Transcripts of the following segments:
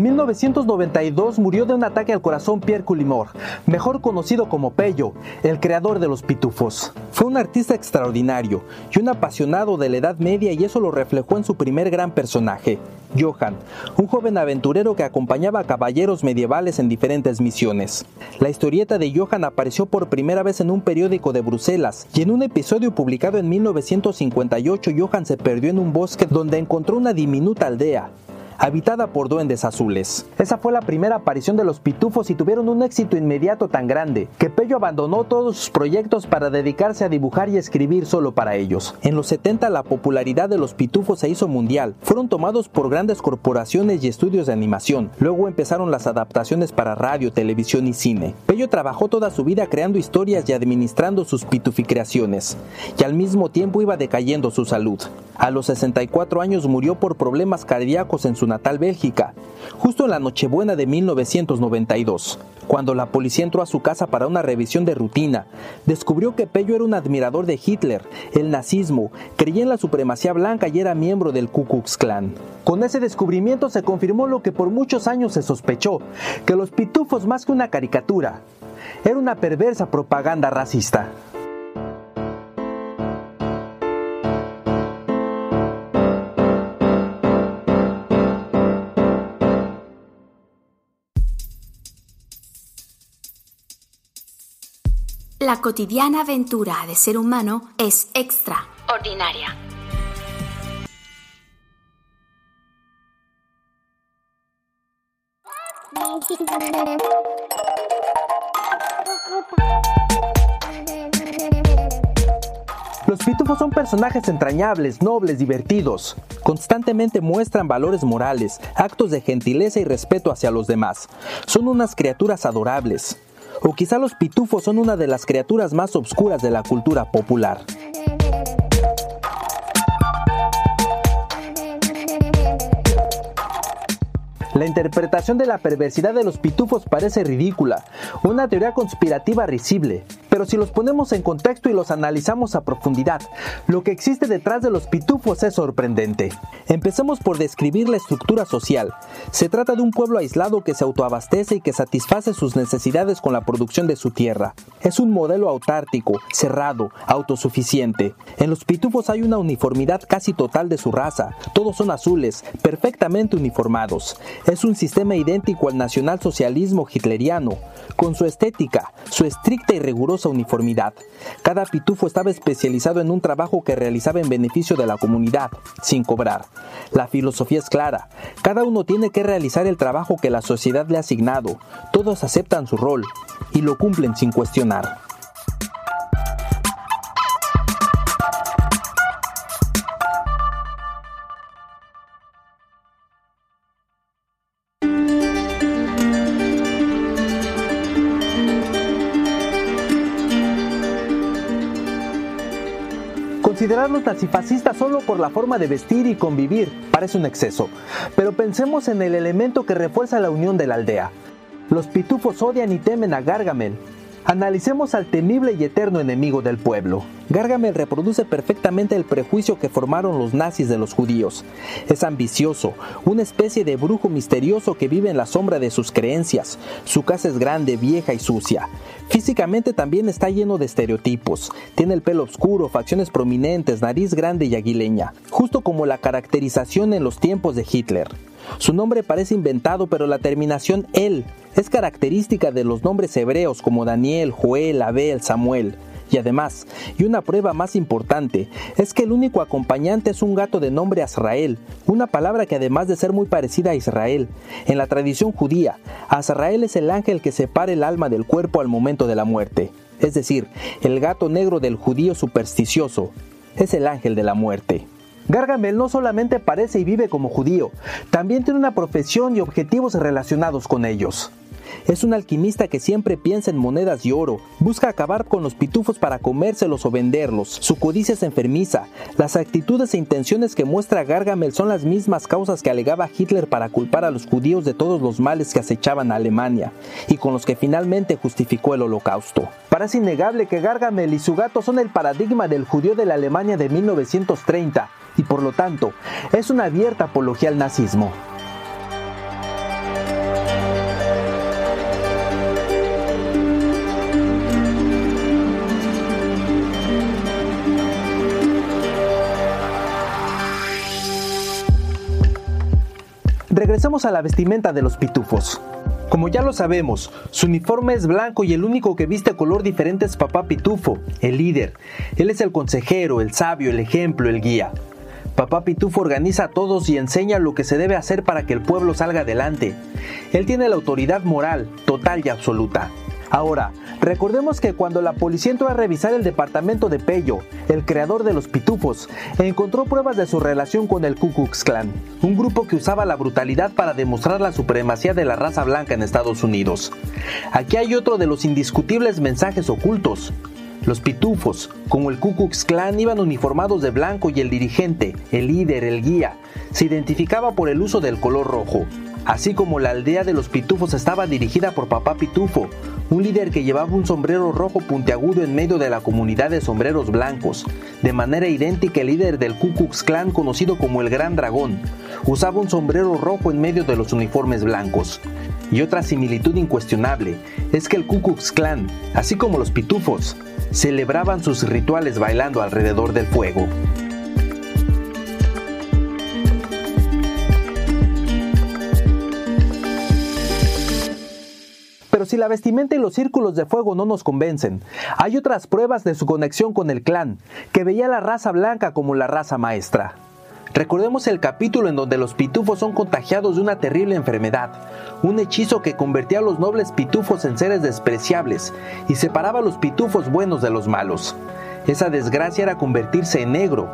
En 1992 murió de un ataque al corazón Pierre Culimor, mejor conocido como Pello, el creador de los pitufos. Fue un artista extraordinario y un apasionado de la Edad Media y eso lo reflejó en su primer gran personaje, Johann, un joven aventurero que acompañaba a caballeros medievales en diferentes misiones. La historieta de Johann apareció por primera vez en un periódico de Bruselas y en un episodio publicado en 1958 Johann se perdió en un bosque donde encontró una diminuta aldea, habitada por duendes azules. Esa fue la primera aparición de los pitufos y tuvieron un éxito inmediato tan grande que Pello abandonó todos sus proyectos para dedicarse a dibujar y escribir solo para ellos. En los 70 la popularidad de los pitufos se hizo mundial. Fueron tomados por grandes corporaciones y estudios de animación. Luego empezaron las adaptaciones para radio, televisión y cine. Pello trabajó toda su vida creando historias y administrando sus pituficreaciones, y al mismo tiempo iba decayendo su salud. A los 64 años murió por problemas cardíacos en su natal Bélgica, justo en la Nochebuena de 1992. Cuando la policía entró a su casa para una revisión de rutina, descubrió que Pello era un admirador de Hitler, el nazismo, creía en la supremacía blanca y era miembro del Ku Klux Klan. Con ese descubrimiento se confirmó lo que por muchos años se sospechó, que los pitufos más que una caricatura, era una perversa propaganda racista. La cotidiana aventura de ser humano es extraordinaria. Los pitufos son personajes entrañables, nobles, divertidos. Constantemente muestran valores morales, actos de gentileza y respeto hacia los demás. Son unas criaturas adorables. O quizá los pitufos son una de las criaturas más obscuras de la cultura popular. La interpretación de la perversidad de los pitufos parece ridícula, una teoría conspirativa risible, pero si los ponemos en contexto y los analizamos a profundidad, lo que existe detrás de los pitufos es sorprendente. Empecemos por describir la estructura social. Se trata de un pueblo aislado que se autoabastece y que satisface sus necesidades con la producción de su tierra. Es un modelo autártico, cerrado, autosuficiente. En los pitufos hay una uniformidad casi total de su raza. Todos son azules, perfectamente uniformados. Es un sistema idéntico al nacionalsocialismo hitleriano, con su estética, su estricta y rigurosa uniformidad. Cada pitufo estaba especializado en un trabajo que realizaba en beneficio de la comunidad, sin cobrar. La filosofía es clara. Cada uno tiene que realizar el trabajo que la sociedad le ha asignado. Todos aceptan su rol y lo cumplen sin cuestionar. Considerarlos nazifascistas solo por la forma de vestir y convivir parece un exceso, pero pensemos en el elemento que refuerza la unión de la aldea. Los pitufos odian y temen a Gargamel, Analicemos al temible y eterno enemigo del pueblo. Gargamel reproduce perfectamente el prejuicio que formaron los nazis de los judíos. Es ambicioso, una especie de brujo misterioso que vive en la sombra de sus creencias. Su casa es grande, vieja y sucia. Físicamente también está lleno de estereotipos. Tiene el pelo oscuro, facciones prominentes, nariz grande y aguileña, justo como la caracterización en los tiempos de Hitler. Su nombre parece inventado, pero la terminación el es característica de los nombres hebreos como Daniel, Joel, Abel, Samuel. Y además, y una prueba más importante, es que el único acompañante es un gato de nombre Azrael, una palabra que además de ser muy parecida a Israel, en la tradición judía, Azrael es el ángel que separa el alma del cuerpo al momento de la muerte. Es decir, el gato negro del judío supersticioso es el ángel de la muerte. Gargamel no solamente parece y vive como judío, también tiene una profesión y objetivos relacionados con ellos. Es un alquimista que siempre piensa en monedas y oro, busca acabar con los pitufos para comérselos o venderlos. Su codicia es enfermiza. Las actitudes e intenciones que muestra Gargamel son las mismas causas que alegaba Hitler para culpar a los judíos de todos los males que acechaban a Alemania y con los que finalmente justificó el holocausto. Parece innegable que Gargamel y su gato son el paradigma del judío de la Alemania de 1930 y por lo tanto es una abierta apología al nazismo. Regresemos a la vestimenta de los pitufos. Como ya lo sabemos, su uniforme es blanco y el único que viste color diferente es Papá Pitufo, el líder. Él es el consejero, el sabio, el ejemplo, el guía. Papá Pitufo organiza a todos y enseña lo que se debe hacer para que el pueblo salga adelante. Él tiene la autoridad moral, total y absoluta. Ahora, recordemos que cuando la policía entró a revisar el departamento de Pello, el creador de los pitufos, encontró pruebas de su relación con el Ku Klux Klan, un grupo que usaba la brutalidad para demostrar la supremacía de la raza blanca en Estados Unidos. Aquí hay otro de los indiscutibles mensajes ocultos. Los pitufos, como el Ku Klux Klan, iban uniformados de blanco y el dirigente, el líder, el guía, se identificaba por el uso del color rojo. Así como la aldea de los pitufos estaba dirigida por Papá Pitufo, un líder que llevaba un sombrero rojo puntiagudo en medio de la comunidad de sombreros blancos, de manera idéntica el líder del Ku Klux Klan conocido como el Gran Dragón, usaba un sombrero rojo en medio de los uniformes blancos. Y otra similitud incuestionable es que el Ku Klux Klan, así como los pitufos, celebraban sus rituales bailando alrededor del fuego. Si la vestimenta y los círculos de fuego no nos convencen, hay otras pruebas de su conexión con el clan, que veía a la raza blanca como la raza maestra. Recordemos el capítulo en donde los pitufos son contagiados de una terrible enfermedad, un hechizo que convertía a los nobles pitufos en seres despreciables y separaba a los pitufos buenos de los malos. Esa desgracia era convertirse en negro.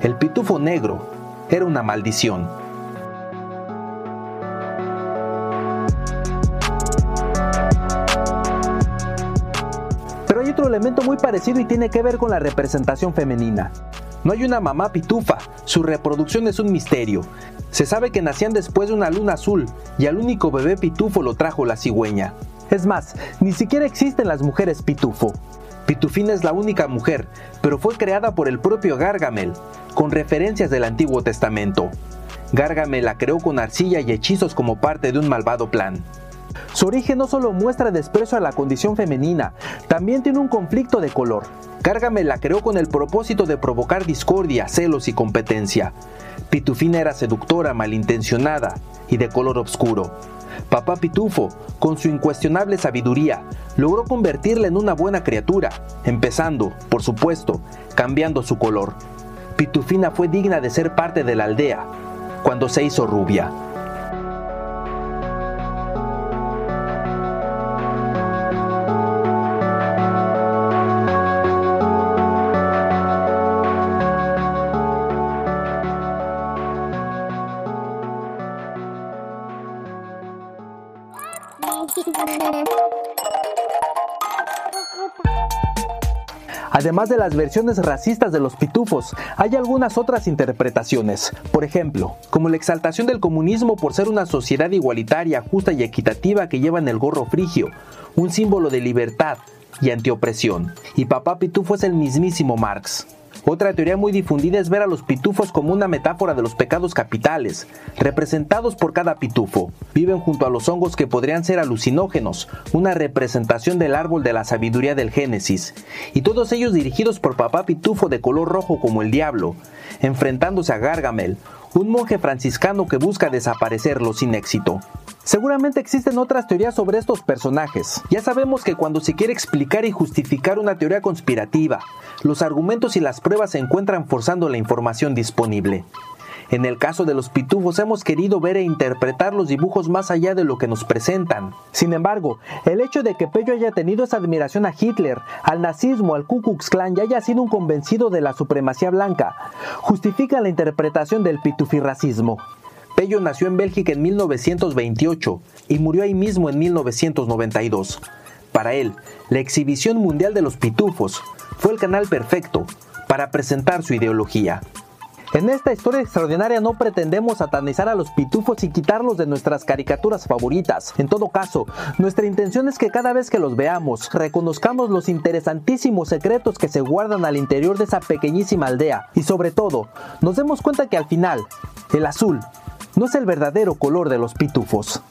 El pitufo negro era una maldición. Otro elemento muy parecido y tiene que ver con la representación femenina. No hay una mamá pitufa, su reproducción es un misterio. Se sabe que nacían después de una luna azul y al único bebé pitufo lo trajo la cigüeña. Es más, ni siquiera existen las mujeres pitufo. Pitufina es la única mujer, pero fue creada por el propio Gargamel, con referencias del Antiguo Testamento. Gargamel la creó con arcilla y hechizos como parte de un malvado plan. Su origen no solo muestra desprecio a la condición femenina, también tiene un conflicto de color. Cárgame la creó con el propósito de provocar discordia, celos y competencia. Pitufina era seductora, malintencionada y de color oscuro. Papá Pitufo, con su incuestionable sabiduría, logró convertirla en una buena criatura, empezando, por supuesto, cambiando su color. Pitufina fue digna de ser parte de la aldea cuando se hizo rubia. Además de las versiones racistas de los pitufos, hay algunas otras interpretaciones. Por ejemplo, como la exaltación del comunismo por ser una sociedad igualitaria, justa y equitativa que lleva en el gorro frigio, un símbolo de libertad y antiopresión. Y papá pitufo es el mismísimo Marx. Otra teoría muy difundida es ver a los pitufos como una metáfora de los pecados capitales, representados por cada pitufo. Viven junto a los hongos que podrían ser alucinógenos, una representación del árbol de la sabiduría del Génesis, y todos ellos dirigidos por papá pitufo de color rojo como el diablo, enfrentándose a Gargamel, un monje franciscano que busca desaparecerlo sin éxito. Seguramente existen otras teorías sobre estos personajes. Ya sabemos que cuando se quiere explicar y justificar una teoría conspirativa, los argumentos y las pruebas se encuentran forzando la información disponible. En el caso de los pitufos hemos querido ver e interpretar los dibujos más allá de lo que nos presentan. Sin embargo, el hecho de que Pello haya tenido esa admiración a Hitler, al nazismo, al Ku Klux Klan y haya sido un convencido de la supremacía blanca, justifica la interpretación del pitufirracismo. Pello nació en Bélgica en 1928 y murió ahí mismo en 1992. Para él, la exhibición mundial de los pitufos fue el canal perfecto para presentar su ideología. En esta historia extraordinaria no pretendemos satanizar a los pitufos y quitarlos de nuestras caricaturas favoritas. En todo caso, nuestra intención es que cada vez que los veamos, reconozcamos los interesantísimos secretos que se guardan al interior de esa pequeñísima aldea y sobre todo, nos demos cuenta que al final, el azul no es el verdadero color de los pitufos.